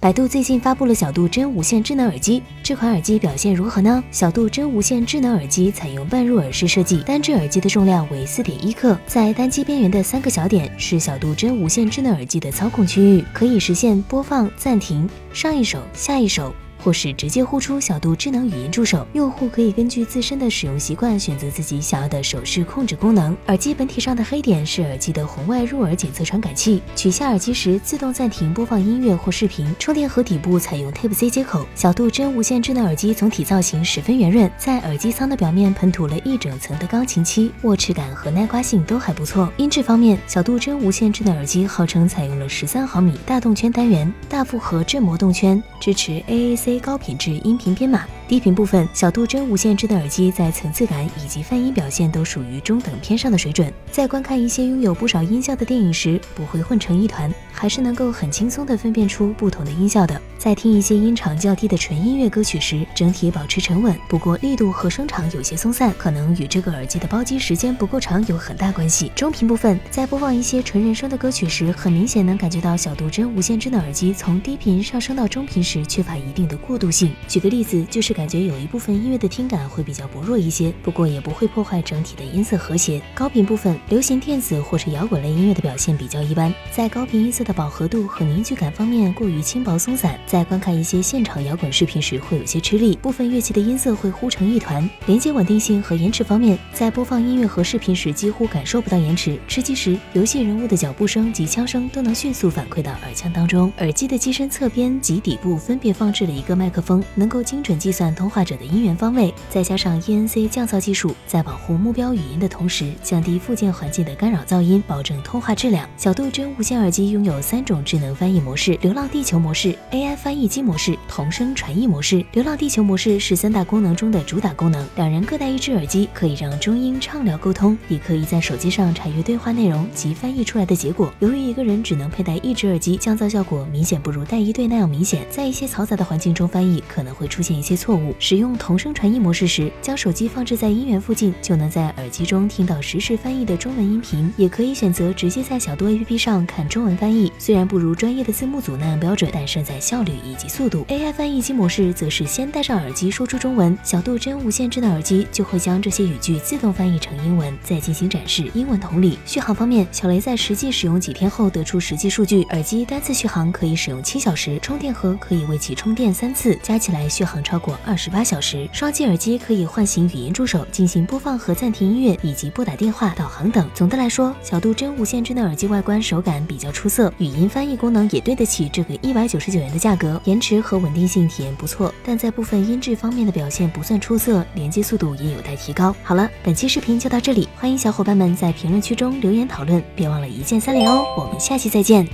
百度最近发布了小度真无线智能耳机，这款耳机表现如何呢？小度真无线智能耳机采用半入耳式设计，单只耳机的重量为四点一克，在单机边缘的三个小点是小度真无线智能耳机的操控区域，可以实现播放、暂停、上一首、下一首。或是直接呼出小度智能语音助手，用户可以根据自身的使用习惯选择自己想要的手势控制功能。耳机本体上的黑点是耳机的红外入耳检测传感器，取下耳机时自动暂停播放音乐或视频。充电盒底部采用 Type C 接口。小度真无线智能耳机总体造型十分圆润，在耳机舱的表面喷涂了一整层的钢琴漆，握持感和耐刮性都还不错。音质方面，小度真无线智能耳机号称采用了十三毫米大动圈单元大复合振膜动圈，支持 AAC。高品质音频编码。低频部分，小度真无线智能耳机在层次感以及泛音表现都属于中等偏上的水准。在观看一些拥有不少音效的电影时，不会混成一团，还是能够很轻松地分辨出不同的音效的。在听一些音场较低的纯音乐歌曲时，整体保持沉稳，不过力度和声场有些松散，可能与这个耳机的包机时间不够长有很大关系。中频部分，在播放一些纯人声的歌曲时，很明显能感觉到小度真无线智能耳机从低频上升到中频时缺乏一定的过渡性。举个例子，就是。感觉有一部分音乐的听感会比较薄弱一些，不过也不会破坏整体的音色和谐。高频部分，流行电子或是摇滚类音乐的表现比较一般，在高频音色的饱和度和凝聚感方面过于轻薄松散，在观看一些现场摇滚视频时会有些吃力，部分乐器的音色会糊成一团。连接稳定性和延迟方面，在播放音乐和视频时几乎感受不到延迟，吃鸡时游戏人物的脚步声及枪声都能迅速反馈到耳腔当中。耳机的机身侧边及底部分别放置了一个个麦克风，能够精准计算。通话者的音源方位，再加上 ENC 降噪技术，在保护目标语音的同时，降低附件环境的干扰噪音，保证通话质量。小度真无线耳机拥有三种智能翻译模式：流浪地球模式、AI 翻译机模式、同声传译模式。流浪地球模式是三大功能中的主打功能，两人各带一只耳机，可以让中英畅聊沟通，也可以在手机上查阅对话内容及翻译出来的结果。由于一个人只能佩戴一只耳机，降噪效果明显不如带一对那样明显，在一些嘈杂的环境中中翻译可能会出现一些错误。使用同声传译模式时，将手机放置在音源附近，就能在耳机中听到实时翻译的中文音频。也可以选择直接在小度 APP 上看中文翻译，虽然不如专业的字幕组那样标准，但胜在效率以及速度。AI 翻译机模式则是先戴上耳机说出中文，小度真无线智能耳机就会将这些语句自动翻译成英文，再进行展示。英文同理。续航方面，小雷在实际使用几天后得出实际数据，耳机单次续航可以使用七小时，充电盒可以为其充电三次，加起来续航超过二。十八小时，双击耳机可以唤醒语音助手，进行播放和暂停音乐，以及拨打电话、导航等。总的来说，小度真无线智能耳机外观手感比较出色，语音翻译功能也对得起这个一百九十九元的价格，延迟和稳定性体验不错，但在部分音质方面的表现不算出色，连接速度也有待提高。好了，本期视频就到这里，欢迎小伙伴们在评论区中留言讨论，别忘了一键三连哦，我们下期再见。